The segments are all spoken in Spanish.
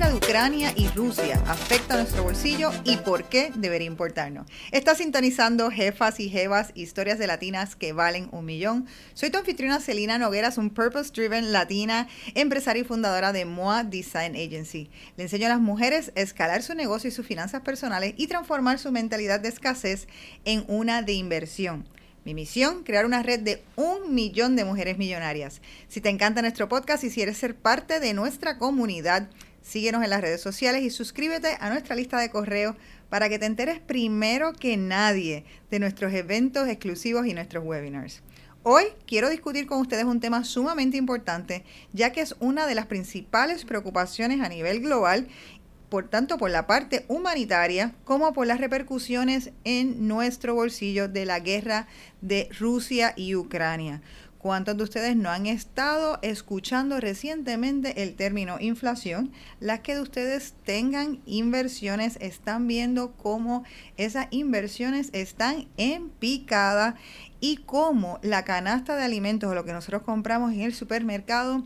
guerra de Ucrania y Rusia afecta a nuestro bolsillo y por qué debería importarnos. Está sintonizando Jefas y Jevas, historias de latinas que valen un millón. Soy tu anfitriona Celina Nogueras, un Purpose Driven latina, empresaria y fundadora de MOA Design Agency. Le enseño a las mujeres a escalar su negocio y sus finanzas personales y transformar su mentalidad de escasez en una de inversión. Mi misión, crear una red de un millón de mujeres millonarias. Si te encanta nuestro podcast y quieres ser parte de nuestra comunidad, síguenos en las redes sociales y suscríbete a nuestra lista de correo para que te enteres primero que nadie de nuestros eventos exclusivos y nuestros webinars. Hoy quiero discutir con ustedes un tema sumamente importante, ya que es una de las principales preocupaciones a nivel global por tanto por la parte humanitaria como por las repercusiones en nuestro bolsillo de la guerra de Rusia y Ucrania. ¿Cuántos de ustedes no han estado escuchando recientemente el término inflación? Las que de ustedes tengan inversiones están viendo cómo esas inversiones están en picada y cómo la canasta de alimentos o lo que nosotros compramos en el supermercado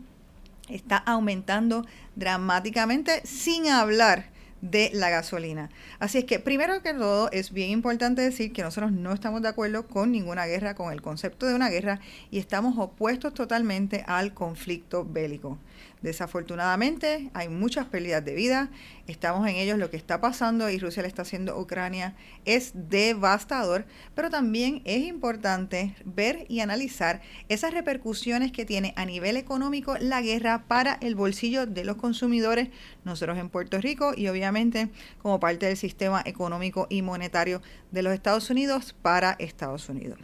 está aumentando dramáticamente sin hablar de la gasolina. Así es que primero que todo es bien importante decir que nosotros no estamos de acuerdo con ninguna guerra, con el concepto de una guerra y estamos opuestos totalmente al conflicto bélico. Desafortunadamente hay muchas pérdidas de vida, estamos en ellos, lo que está pasando y Rusia le está haciendo a Ucrania es devastador, pero también es importante ver y analizar esas repercusiones que tiene a nivel económico la guerra para el bolsillo de los consumidores, nosotros en Puerto Rico y obviamente como parte del sistema económico y monetario de los Estados Unidos para Estados Unidos.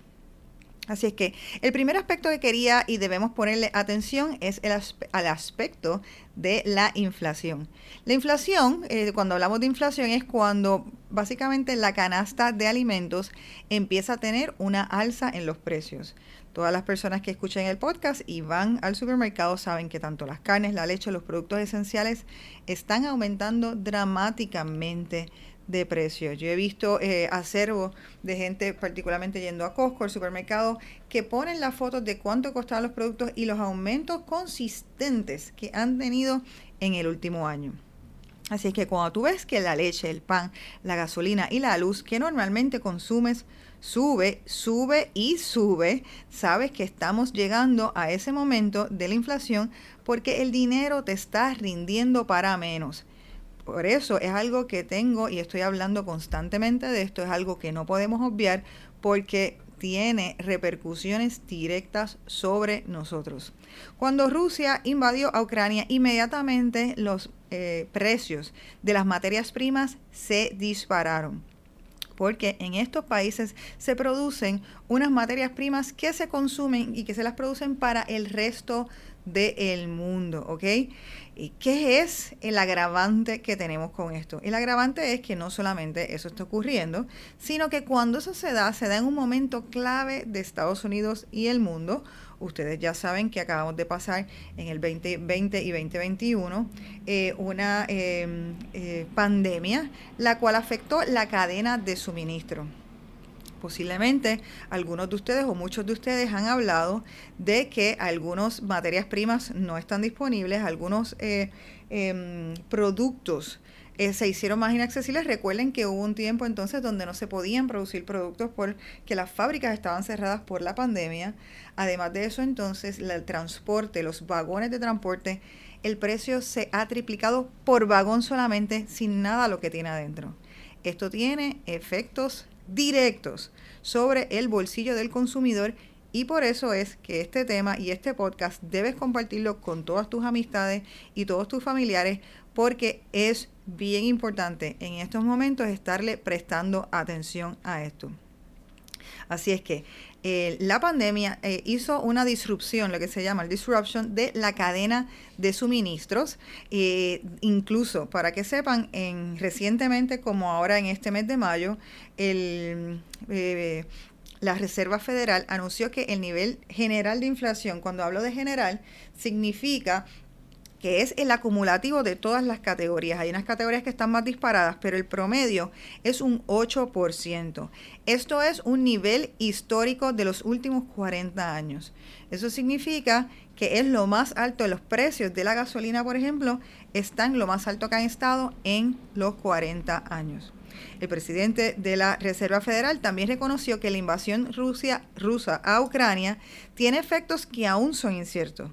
Así es que el primer aspecto que quería y debemos ponerle atención es el al aspecto de la inflación. La inflación, eh, cuando hablamos de inflación, es cuando básicamente la canasta de alimentos empieza a tener una alza en los precios. Todas las personas que escuchan el podcast y van al supermercado saben que tanto las carnes, la leche, los productos esenciales están aumentando dramáticamente de precios. Yo he visto eh, de gente, particularmente yendo a Costco, al supermercado, que ponen las fotos de cuánto costaban los productos y los aumentos consistentes que han tenido en el último año. Así es que cuando tú ves que la leche, el pan, la gasolina y la luz que normalmente consumes sube, sube y sube, sabes que estamos llegando a ese momento de la inflación porque el dinero te está rindiendo para menos. Por eso es algo que tengo y estoy hablando constantemente de esto, es algo que no podemos obviar porque tiene repercusiones directas sobre nosotros. Cuando Rusia invadió a Ucrania, inmediatamente los eh, precios de las materias primas se dispararon porque en estos países se producen unas materias primas que se consumen y que se las producen para el resto del mundo, ¿ok? ¿Y qué es el agravante que tenemos con esto? El agravante es que no solamente eso está ocurriendo, sino que cuando eso se da, se da en un momento clave de Estados Unidos y el mundo. Ustedes ya saben que acabamos de pasar en el 2020 y 2021 eh, una em, eh, pandemia, la cual afectó la cadena de suministro. Posiblemente algunos de ustedes o muchos de ustedes han hablado de que algunas materias primas no están disponibles, algunos eh, em, productos eh, se hicieron más inaccesibles. Recuerden que hubo un tiempo entonces donde no se podían producir productos porque las fábricas estaban cerradas por la pandemia. Además de eso, entonces, el transporte, los vagones de transporte, el precio se ha triplicado por vagón solamente, sin nada lo que tiene adentro. Esto tiene efectos directos sobre el bolsillo del consumidor y por eso es que este tema y este podcast debes compartirlo con todas tus amistades y todos tus familiares porque es bien importante en estos momentos estarle prestando atención a esto. Así es que eh, la pandemia eh, hizo una disrupción, lo que se llama el disruption de la cadena de suministros. Eh, incluso, para que sepan, en, recientemente, como ahora en este mes de mayo, el, la Reserva Federal anunció que el nivel general de inflación, cuando hablo de general, significa que es el acumulativo de todas las categorías. Hay unas categorías que están más disparadas, pero el promedio es un 8%. Esto es un nivel histórico de los últimos 40 años. Eso significa que es lo más alto de los precios de la gasolina, por ejemplo, están lo más alto que han estado en los 40 años. El presidente de la Reserva Federal también reconoció que la invasión rusa a Ucrania tiene efectos que aún son inciertos.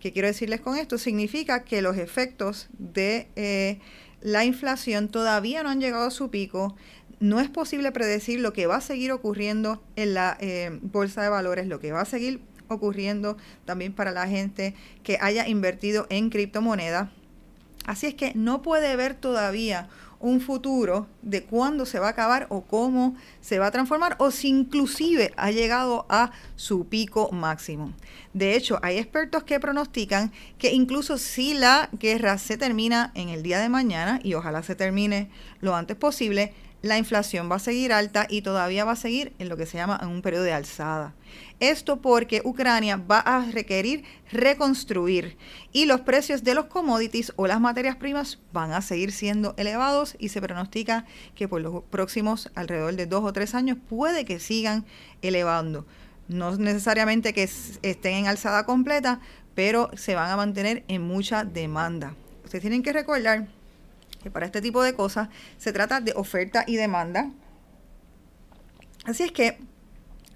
¿Qué quiero decirles con esto? Significa que los efectos de eh, la inflación todavía no han llegado a su pico. No es posible predecir lo que va a seguir ocurriendo en la eh, bolsa de valores, lo que va a seguir ocurriendo también para la gente que haya invertido en criptomonedas. Así es que no puede ver todavía un futuro de cuándo se va a acabar o cómo se va a transformar o si inclusive ha llegado a su pico máximo. De hecho, hay expertos que pronostican que incluso si la guerra se termina en el día de mañana, y ojalá se termine lo antes posible, la inflación va a seguir alta y todavía va a seguir en lo que se llama en un periodo de alzada. Esto porque Ucrania va a requerir reconstruir y los precios de los commodities o las materias primas van a seguir siendo elevados y se pronostica que por los próximos alrededor de dos o tres años puede que sigan elevando. No necesariamente que estén en alzada completa, pero se van a mantener en mucha demanda. Ustedes tienen que recordar que para este tipo de cosas se trata de oferta y demanda. Así es que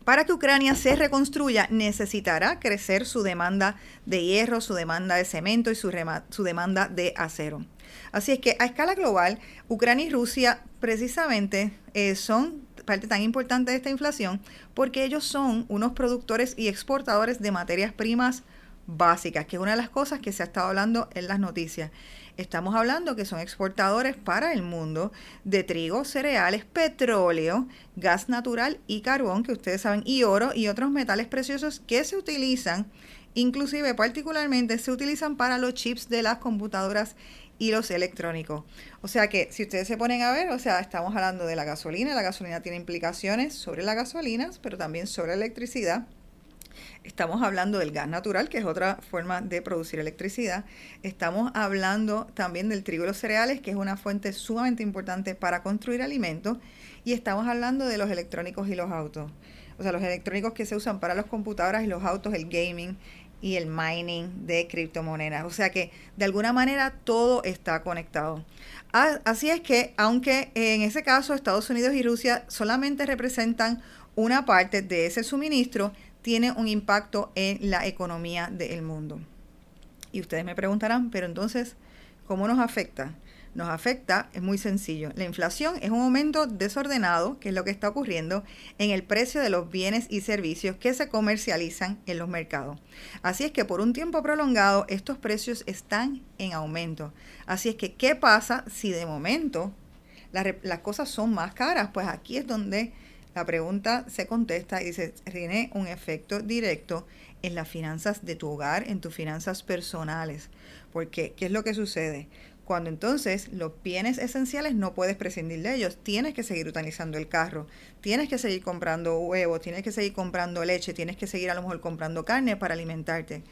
para que Ucrania se reconstruya necesitará crecer su demanda de hierro, su demanda de cemento y su, demanda de acero. Así es que a escala global, Ucrania y Rusia precisamente eh, son parte tan importante de esta inflación porque ellos son unos productores y exportadores de materias primas básicas, que es una de las cosas que se ha estado hablando en las noticias. Estamos hablando que son exportadores para el mundo de trigo, cereales, petróleo, gas natural y carbón, que ustedes saben, y oro y otros metales preciosos que se utilizan, inclusive particularmente se utilizan para los chips de las computadoras y los electrónicos. O sea que si ustedes se ponen a ver, o sea, estamos hablando de la gasolina, la gasolina tiene implicaciones sobre las gasolinas, pero también sobre la electricidad Estamos hablando del gas natural, que es otra forma de producir electricidad. Estamos hablando también del trigo y los cereales, que es una fuente sumamente importante para construir alimentos. Y estamos hablando de los electrónicos y los autos. O sea, los electrónicos que se usan para las computadoras y los autos, el gaming y el mining de criptomonedas. O sea que de alguna manera todo está conectado. Así es que, aunque en ese caso Estados Unidos y Rusia solamente representan una parte de ese suministro, tiene un impacto en la economía del mundo. Y ustedes me preguntarán, pero entonces, ¿cómo nos afecta? Nos afecta, es muy sencillo. La inflación es un aumento desordenado, que es lo que está ocurriendo, en el precio de los bienes y servicios que se comercializan en los mercados. Así es que por un tiempo prolongado estos precios están en aumento. Así es que, ¿qué pasa si de momento las cosas son más caras? Pues aquí es donde la pregunta se contesta y dice, tiene un efecto directo en las finanzas de tu hogar, en tus finanzas personales. Porque, ¿qué es lo que sucede? Cuando entonces los bienes esenciales no puedes prescindir de ellos, tienes que seguir utilizando el carro, tienes que seguir comprando huevos, tienes que seguir comprando leche, tienes que seguir a lo mejor comprando carne para alimentarte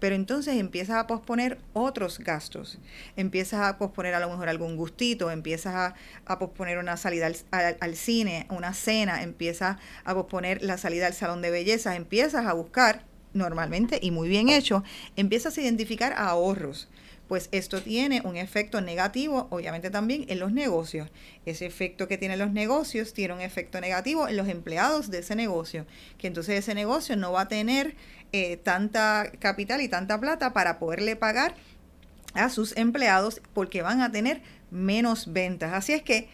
pero entonces empiezas a posponer otros gastos, empiezas a posponer a lo mejor algún gustito, empiezas a, posponer una salida al, cine, una cena, empiezas a posponer la salida al salón de belleza, empiezas a buscar normalmente y muy bien hecho, empiezas a identificar ahorros pues esto tiene un efecto negativo, obviamente también en los negocios. Ese efecto que tienen los negocios tiene un efecto negativo en los empleados de ese negocio, que entonces ese negocio no va a tener eh, tanta capital y tanta plata para poderle pagar a sus empleados porque van a tener menos ventas. Así es que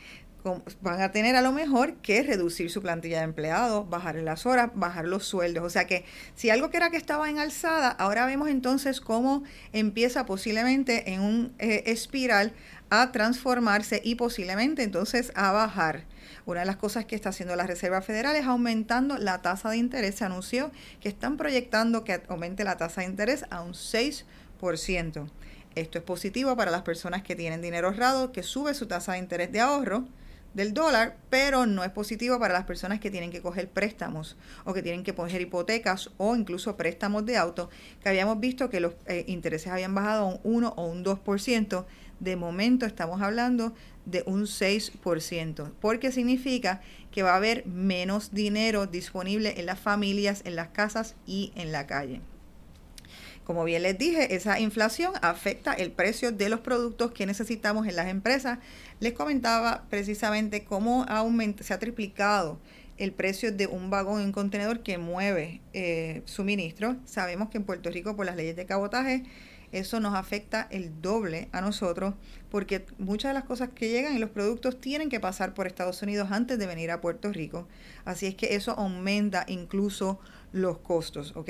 van a tener a lo mejor que reducir su plantilla de empleados, bajar las horas, bajar los sueldos. O sea que si algo que era que estaba en alzada, ahora vemos entonces cómo empieza posiblemente en un eh, espiral a transformarse y posiblemente entonces a bajar. Una de las cosas que está haciendo la Reserva Federal es aumentando la tasa de interés. Se anunció que están proyectando que aumente la tasa de interés a un 6%. Esto es positivo para las personas que tienen dinero ahorrado, que sube su tasa de interés de ahorro del dólar, pero no es positivo para las personas que tienen que coger préstamos o que tienen que coger hipotecas o incluso préstamos de auto, que habíamos visto que los eh, intereses habían bajado un 1 o un 2%. De momento estamos hablando de un 6%, porque significa que va a haber menos dinero disponible en las familias, en las casas y en la calle. Como bien les dije, esa inflación afecta el precio de los productos que necesitamos en las empresas. Les comentaba precisamente cómo se ha triplicado el precio de un vagón en contenedor que mueve eh, suministro. Sabemos que en Puerto Rico, por las leyes de cabotaje, eso nos afecta el doble a nosotros porque muchas de las cosas que llegan y los productos tienen que pasar por Estados Unidos antes de venir a Puerto Rico. Así es que eso aumenta incluso los costos, ¿ok?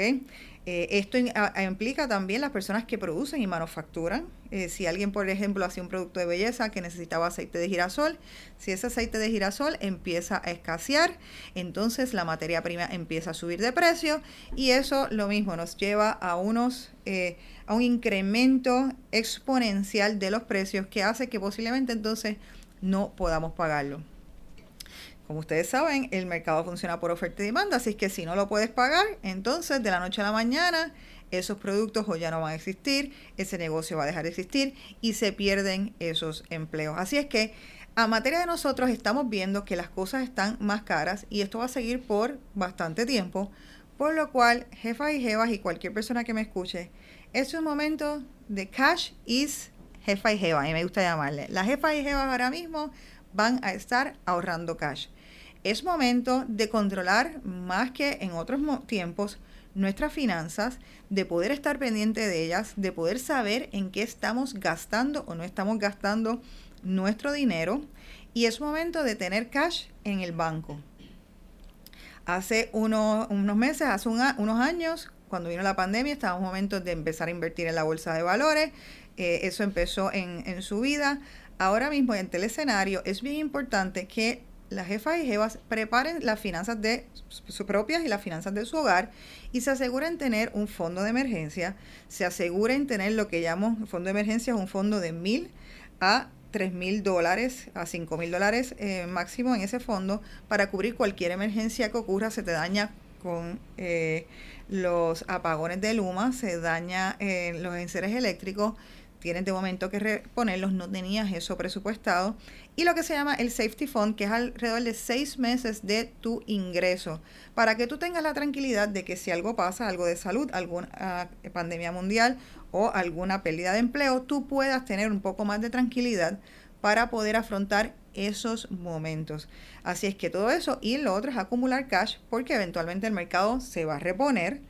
Eh, esto implica también las personas que producen y manufacturan. Eh, si alguien, por ejemplo, hacía un producto de belleza que necesitaba aceite de girasol, si ese aceite de girasol empieza a escasear, entonces la materia prima empieza a subir de precio y eso lo mismo nos lleva a unos eh, a un incremento exponencial de los precios que hace que posiblemente entonces no podamos pagarlo. Como ustedes saben, el mercado funciona por oferta y demanda, así que si no lo puedes pagar, entonces de la noche a la mañana esos productos o ya no van a existir, ese negocio va a dejar de existir y se pierden esos empleos. Así es que a materia de nosotros estamos viendo que las cosas están más caras y esto va a seguir por bastante tiempo, por lo cual jefas y jevas y cualquier persona que me escuche, es un momento de cash is jefa y jeva, y me gusta llamarle. Las jefas y jevas ahora mismo van a estar ahorrando cash es momento de controlar más que en otros tiempos nuestras finanzas, de poder estar pendiente de ellas, de poder saber en qué estamos gastando o no estamos gastando nuestro dinero y es momento de tener cash en el banco. Hace unos, meses, hace unos años, cuando vino la pandemia, estábamos en momento de empezar a invertir en la bolsa de valores. Eh, eso empezó en, en su vida. Ahora mismo, en el escenario, es bien importante que las jefas y jevas preparen las finanzas de sus propias y las finanzas de su hogar y se aseguren tener un fondo de emergencia, se aseguren tener lo que llamo fondo de emergencia, un fondo de mil a tres mil dólares a cinco mil dólares eh, máximo en ese fondo para cubrir cualquier emergencia que ocurra, se te daña con eh, los apagones de Luma, se daña eh, los enseres eléctricos, tienes de momento que reponerlos, no tenías eso presupuestado. Y lo que se llama el Safety Fund, que es alrededor de seis meses de tu ingreso, para que tú tengas la tranquilidad de que si algo pasa, algo de salud, alguna pandemia mundial o alguna pérdida de empleo, tú puedas tener un poco más de tranquilidad para poder afrontar esos momentos. Así es que todo eso y lo otro es acumular cash porque eventualmente el mercado se va a reponer.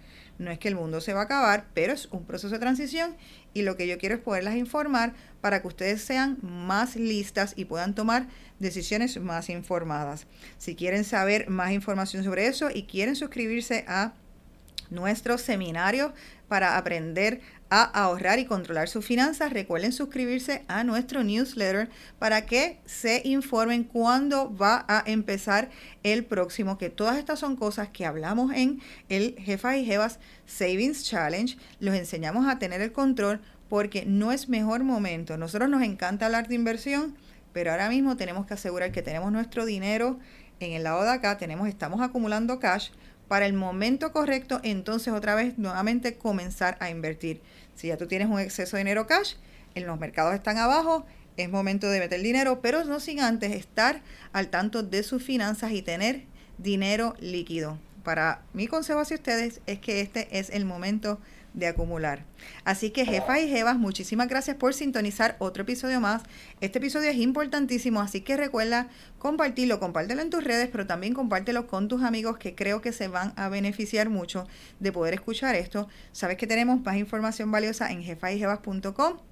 No es que el mundo se va a acabar, pero es un proceso de transición y lo que yo quiero es poderlas informar para que ustedes sean más listas y puedan tomar decisiones más informadas. Si quieren saber más información sobre eso y quieren suscribirse a nuestro seminario para aprender a ahorrar y controlar sus finanzas, recuerden suscribirse a nuestro newsletter para que se informen cuándo va a empezar el próximo, que todas estas son cosas que hablamos en el Jefa y Jevas Savings Challenge. Los enseñamos a tener el control porque no es mejor momento. Nosotros nos encanta hablar de inversión, pero ahora mismo tenemos que asegurar que tenemos nuestro dinero en el lado de acá, tenemos, estamos acumulando cash para el momento correcto, entonces otra vez nuevamente comenzar a invertir. Si ya tú tienes un exceso de dinero cash, en los mercados están abajo, es momento de meter dinero, pero no sin antes estar al tanto de sus finanzas y tener dinero líquido. Para mi consejo hacia ustedes es que este es el momento de acumular. Así que jefas y jevas, muchísimas gracias por sintonizar otro episodio más. Este episodio es importantísimo, así que recuerda compartirlo, compártelo en tus redes, pero también compártelo con tus amigos que creo que se van a beneficiar mucho de poder escuchar esto. Sabes que tenemos más información valiosa en jefayjevas.com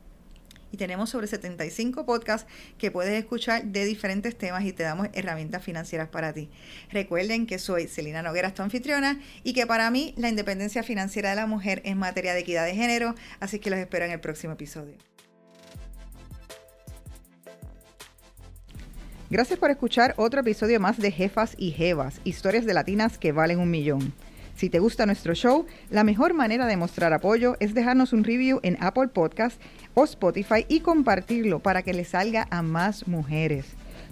y tenemos sobre 75 podcasts que puedes escuchar de diferentes temas y te damos herramientas financieras para ti. Recuerden que soy Celina Noguera, tu anfitriona, y que para mí la independencia financiera de la mujer es materia de equidad de género, así que los espero en el próximo episodio. Gracias por escuchar otro episodio más de Jefas y Jevas, historias de latinas que valen un millón. Si te gusta nuestro show, la mejor manera de mostrar apoyo es dejarnos un review en Apple Podcast o Spotify y compartirlo para que le salga a más mujeres.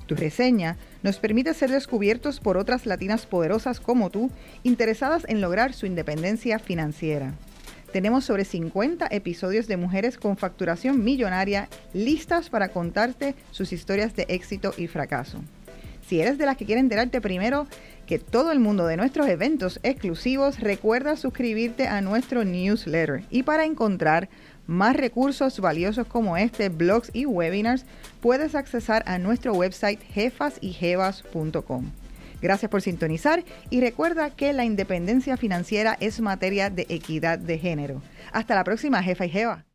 Tu reseña nos permite ser descubiertos por otras latinas poderosas como tú, interesadas en lograr su independencia financiera. Tenemos sobre 50 episodios de mujeres con facturación millonaria listas para contarte sus historias de éxito y fracaso. Si eres de las que quieren enterarte primero que todo el mundo de nuestros eventos exclusivos, recuerda suscribirte a nuestro newsletter. Y para encontrar más recursos valiosos como este, blogs y webinars, puedes accesar a nuestro website jefasyjevas.com. Gracias por sintonizar y recuerda que la independencia financiera es materia de equidad de género. Hasta la próxima, jefa y jeva.